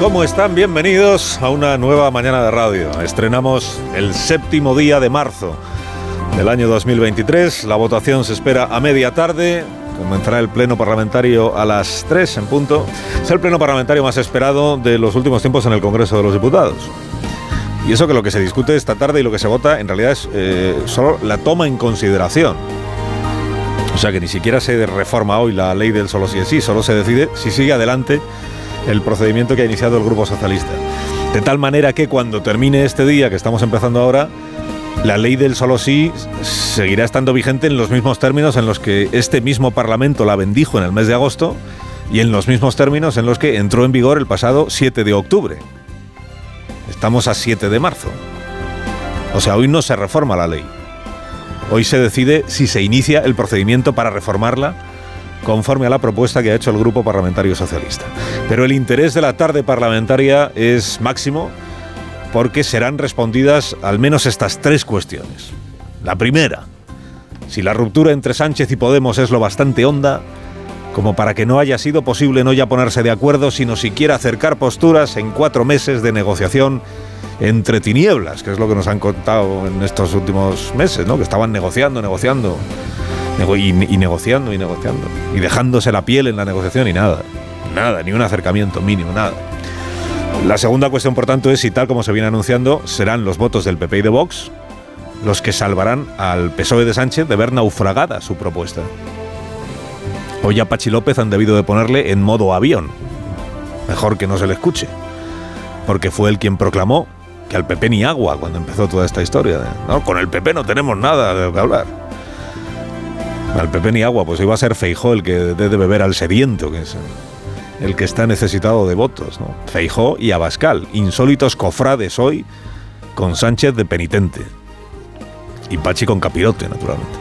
¿Cómo están? Bienvenidos a una nueva mañana de radio. Estrenamos el séptimo día de marzo del año 2023. La votación se espera a media tarde. Comenzará el pleno parlamentario a las 3 en punto. Es el pleno parlamentario más esperado de los últimos tiempos en el Congreso de los Diputados. Y eso que lo que se discute esta tarde y lo que se vota en realidad es eh, solo la toma en consideración. O sea que ni siquiera se reforma hoy la ley del solo sí es sí, solo se decide si sigue adelante el procedimiento que ha iniciado el Grupo Socialista. De tal manera que cuando termine este día que estamos empezando ahora, la ley del solo sí seguirá estando vigente en los mismos términos en los que este mismo Parlamento la bendijo en el mes de agosto y en los mismos términos en los que entró en vigor el pasado 7 de octubre. Estamos a 7 de marzo. O sea, hoy no se reforma la ley. Hoy se decide si se inicia el procedimiento para reformarla conforme a la propuesta que ha hecho el Grupo Parlamentario Socialista. Pero el interés de la tarde parlamentaria es máximo porque serán respondidas al menos estas tres cuestiones. La primera, si la ruptura entre Sánchez y Podemos es lo bastante honda como para que no haya sido posible no ya ponerse de acuerdo, sino siquiera acercar posturas en cuatro meses de negociación entre tinieblas, que es lo que nos han contado en estos últimos meses, ¿no? que estaban negociando, negociando, nego y, negociando y negociando, y dejándose la piel en la negociación y nada, nada, ni un acercamiento mínimo, nada. La segunda cuestión, por tanto, es si tal como se viene anunciando, serán los votos del PP y de Vox los que salvarán al PSOE de Sánchez de ver naufragada su propuesta. Hoy a Pachi López han debido de ponerle en modo avión. Mejor que no se le escuche. Porque fue él quien proclamó que al PP ni agua cuando empezó toda esta historia. No, con el PP no tenemos nada de lo que hablar. Al PP ni agua, pues iba a ser Feijó el que debe beber al sediento, que es el que está necesitado de votos. ¿no? Feijó y Abascal, insólitos cofrades hoy con Sánchez de penitente. Y Pachi con capirote, naturalmente.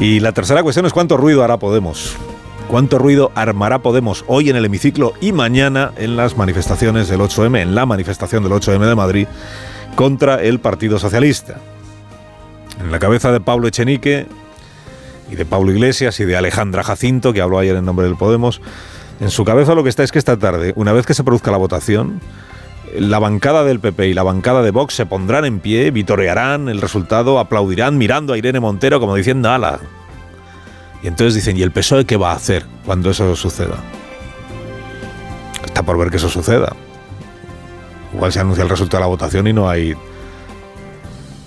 Y la tercera cuestión es cuánto ruido hará Podemos. ¿Cuánto ruido armará Podemos hoy en el hemiciclo y mañana en las manifestaciones del 8M, en la manifestación del 8M de Madrid contra el Partido Socialista? En la cabeza de Pablo Echenique y de Pablo Iglesias y de Alejandra Jacinto, que habló ayer en nombre del Podemos, en su cabeza lo que está es que esta tarde, una vez que se produzca la votación, la bancada del PP y la bancada de Vox se pondrán en pie, vitorearán el resultado, aplaudirán mirando a Irene Montero como diciendo ala. Y entonces dicen, ¿y el PSOE qué va a hacer cuando eso suceda? Está por ver que eso suceda. Igual se anuncia el resultado de la votación y no hay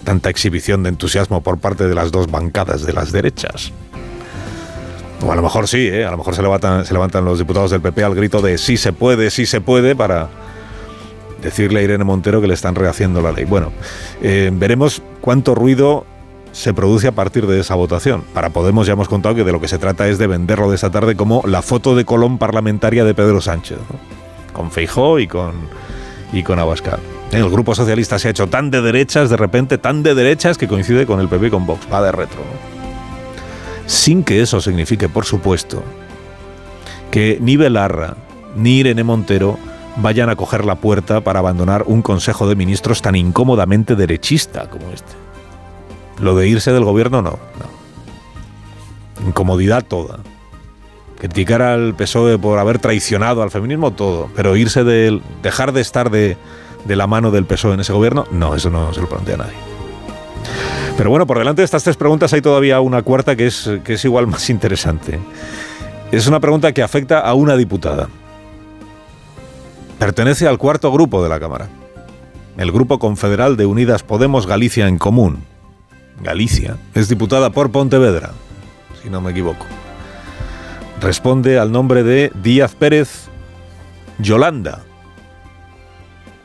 tanta exhibición de entusiasmo por parte de las dos bancadas de las derechas. O a lo mejor sí, ¿eh? a lo mejor se levantan, se levantan los diputados del PP al grito de sí se puede, sí se puede para decirle a Irene Montero que le están rehaciendo la ley. Bueno, eh, veremos cuánto ruido se produce a partir de esa votación. Para Podemos ya hemos contado que de lo que se trata es de venderlo de esta tarde como la foto de Colón parlamentaria de Pedro Sánchez, con Feijó y con, y con Abascal. El Grupo Socialista se ha hecho tan de derechas, de repente, tan de derechas que coincide con el PP y con Vox. Va de retro. Sin que eso signifique, por supuesto, que ni Belarra ni Irene Montero vayan a coger la puerta para abandonar un Consejo de Ministros tan incómodamente derechista como este. Lo de irse del gobierno no, no. Incomodidad toda. Criticar al PSOE por haber traicionado al feminismo, todo. Pero irse del. dejar de estar de, de la mano del PSOE en ese gobierno, no, eso no se lo plantea nadie. Pero bueno, por delante de estas tres preguntas hay todavía una cuarta que es, que es igual más interesante. Es una pregunta que afecta a una diputada. Pertenece al cuarto grupo de la Cámara, el Grupo Confederal de Unidas Podemos Galicia en Común. Galicia es diputada por Pontevedra, si no me equivoco. Responde al nombre de Díaz Pérez Yolanda,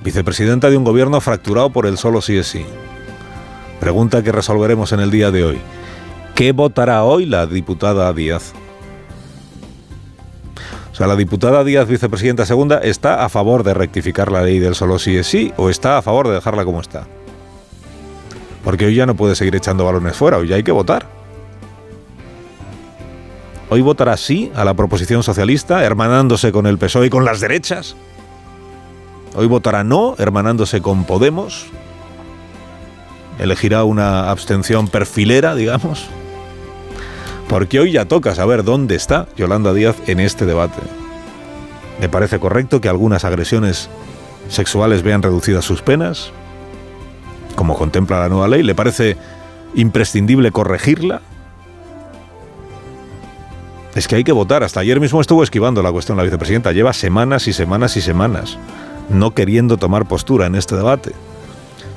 vicepresidenta de un gobierno fracturado por el solo sí es sí. Pregunta que resolveremos en el día de hoy. ¿Qué votará hoy la diputada Díaz? O sea, la diputada Díaz, vicepresidenta segunda, ¿está a favor de rectificar la ley del solo sí es sí o está a favor de dejarla como está? Porque hoy ya no puede seguir echando balones fuera, hoy ya hay que votar. Hoy votará sí a la proposición socialista, hermanándose con el PSOE y con las derechas. Hoy votará no, hermanándose con Podemos. Elegirá una abstención perfilera, digamos. Porque hoy ya toca saber dónde está Yolanda Díaz en este debate. Me parece correcto que algunas agresiones sexuales vean reducidas sus penas, como contempla la nueva ley. Le parece imprescindible corregirla. Es que hay que votar. Hasta ayer mismo estuvo esquivando la cuestión la vicepresidenta. Lleva semanas y semanas y semanas no queriendo tomar postura en este debate.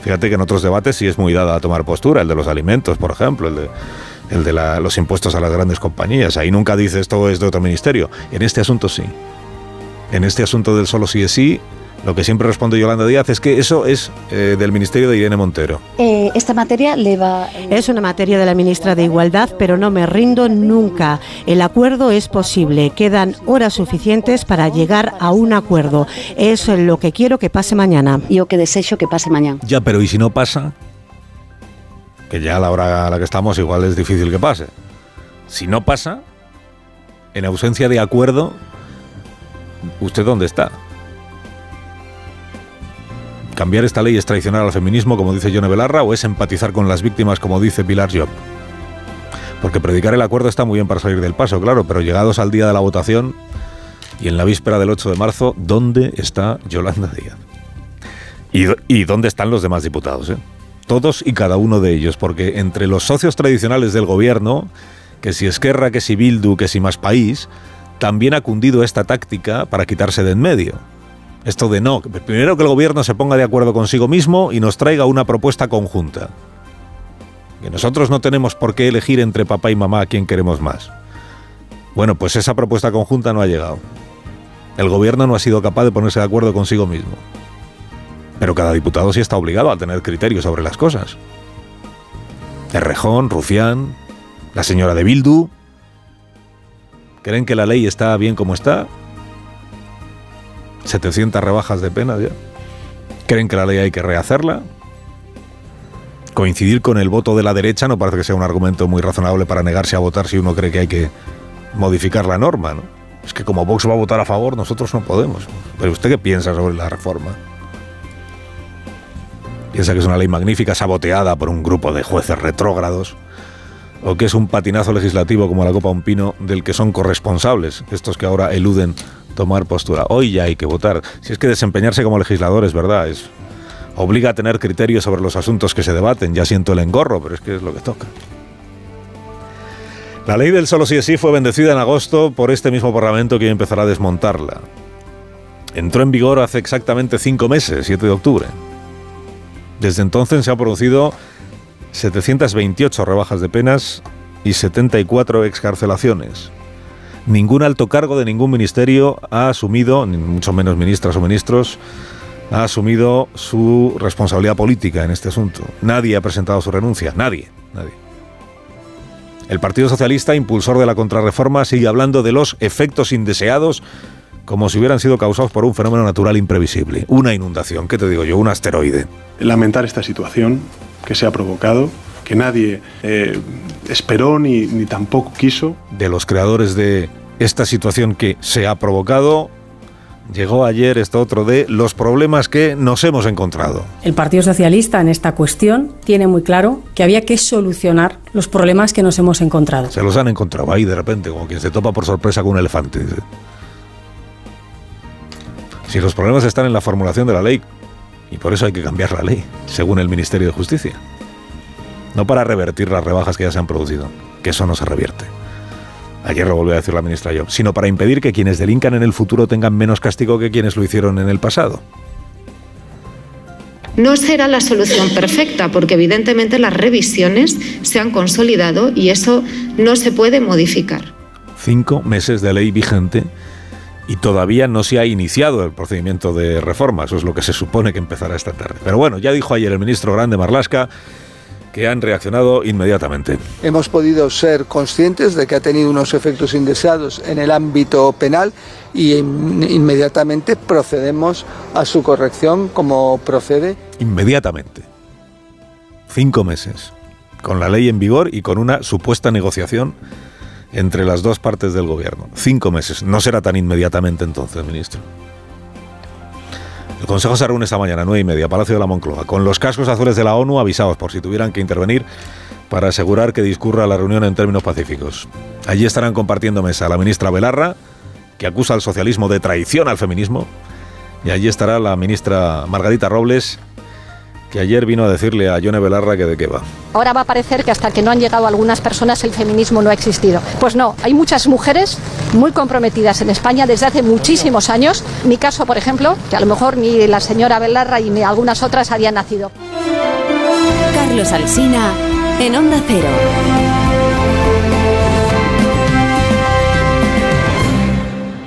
Fíjate que en otros debates sí es muy dada a tomar postura, el de los alimentos, por ejemplo, el de el de los impuestos a las grandes compañías. Ahí nunca dice esto es de otro ministerio. En este asunto sí. En este asunto del solo sí es sí, lo que siempre responde Yolanda Díaz es que eso es eh, del Ministerio de Irene Montero. Eh, esta materia le va... Es una materia de la ministra de Igualdad, pero no me rindo nunca. El acuerdo es posible. Quedan horas suficientes para llegar a un acuerdo. Es lo que quiero que pase mañana. Yo que deseo que pase mañana. Ya, pero ¿y si no pasa? que ya a la hora a la que estamos igual es difícil que pase. Si no pasa, en ausencia de acuerdo, ¿usted dónde está? ¿Cambiar esta ley es traicionar al feminismo, como dice Yone Belarra, o es empatizar con las víctimas, como dice Pilar Job? Porque predicar el acuerdo está muy bien para salir del paso, claro, pero llegados al día de la votación y en la víspera del 8 de marzo, ¿dónde está Yolanda Díaz? ¿Y, y dónde están los demás diputados? Eh? todos y cada uno de ellos, porque entre los socios tradicionales del gobierno, que si Esquerra, que si Bildu, que si Más País, también ha cundido esta táctica para quitarse de en medio. Esto de no, primero que el gobierno se ponga de acuerdo consigo mismo y nos traiga una propuesta conjunta. Que nosotros no tenemos por qué elegir entre papá y mamá a quién queremos más. Bueno, pues esa propuesta conjunta no ha llegado. El gobierno no ha sido capaz de ponerse de acuerdo consigo mismo. Pero cada diputado sí está obligado a tener criterios sobre las cosas. Errejón, Rufián, la señora de Bildu. ¿Creen que la ley está bien como está? 700 rebajas de pena ya. ¿Creen que la ley hay que rehacerla? Coincidir con el voto de la derecha no parece que sea un argumento muy razonable para negarse a votar si uno cree que hay que modificar la norma, ¿no? Es que como Vox va a votar a favor, nosotros no podemos. Pero ¿usted qué piensa sobre la reforma? piensa que es una ley magnífica saboteada por un grupo de jueces retrógrados, o que es un patinazo legislativo como la Copa Un Pino del que son corresponsables estos que ahora eluden tomar postura. Hoy ya hay que votar. Si es que desempeñarse como legislador es verdad, es obliga a tener criterios sobre los asuntos que se debaten. Ya siento el engorro, pero es que es lo que toca. La ley del solo sí es sí fue bendecida en agosto por este mismo Parlamento que empezará a desmontarla. Entró en vigor hace exactamente cinco meses, 7 de octubre. Desde entonces se han producido 728 rebajas de penas y 74 excarcelaciones. Ningún alto cargo de ningún ministerio ha asumido, ni mucho menos ministras o ministros, ha asumido su responsabilidad política en este asunto. Nadie ha presentado su renuncia, nadie, nadie. El Partido Socialista, impulsor de la contrarreforma, sigue hablando de los efectos indeseados como si hubieran sido causados por un fenómeno natural imprevisible. Una inundación, ¿qué te digo yo? Un asteroide. Lamentar esta situación que se ha provocado, que nadie eh, esperó ni, ni tampoco quiso. De los creadores de esta situación que se ha provocado, Llegó ayer esto otro de los problemas que nos hemos encontrado. El Partido Socialista en esta cuestión tiene muy claro que había que solucionar los problemas que nos hemos encontrado. Se los han encontrado ahí de repente, como quien se topa por sorpresa con un elefante. Si los problemas están en la formulación de la ley, y por eso hay que cambiar la ley, según el Ministerio de Justicia. No para revertir las rebajas que ya se han producido, que eso no se revierte. Ayer lo volvió a decir la ministra Job, sino para impedir que quienes delincan en el futuro tengan menos castigo que quienes lo hicieron en el pasado. No será la solución perfecta porque evidentemente las revisiones se han consolidado y eso no se puede modificar. Cinco meses de ley vigente y todavía no se ha iniciado el procedimiento de reforma. Eso es lo que se supone que empezará esta tarde. Pero bueno, ya dijo ayer el ministro Grande Marlasca que han reaccionado inmediatamente. Hemos podido ser conscientes de que ha tenido unos efectos indeseados en el ámbito penal y inmediatamente procedemos a su corrección como procede. Inmediatamente. Cinco meses. Con la ley en vigor y con una supuesta negociación entre las dos partes del gobierno. Cinco meses. No será tan inmediatamente entonces, ministro. El Consejo se reúne esta mañana, nueve y media, Palacio de la Moncloa, con los cascos azules de la ONU avisados por si tuvieran que intervenir para asegurar que discurra la reunión en términos pacíficos. Allí estarán compartiendo mesa la ministra Belarra, que acusa al socialismo de traición al feminismo, y allí estará la ministra Margarita Robles, que ayer vino a decirle a Yone Belarra que de qué va. Ahora va a parecer que hasta que no han llegado algunas personas el feminismo no ha existido. Pues no, hay muchas mujeres muy comprometidas en España desde hace muchísimos años. Mi caso, por ejemplo, que a lo mejor ni la señora Belarra y ni algunas otras habían nacido. Carlos Alsina en Onda Cero.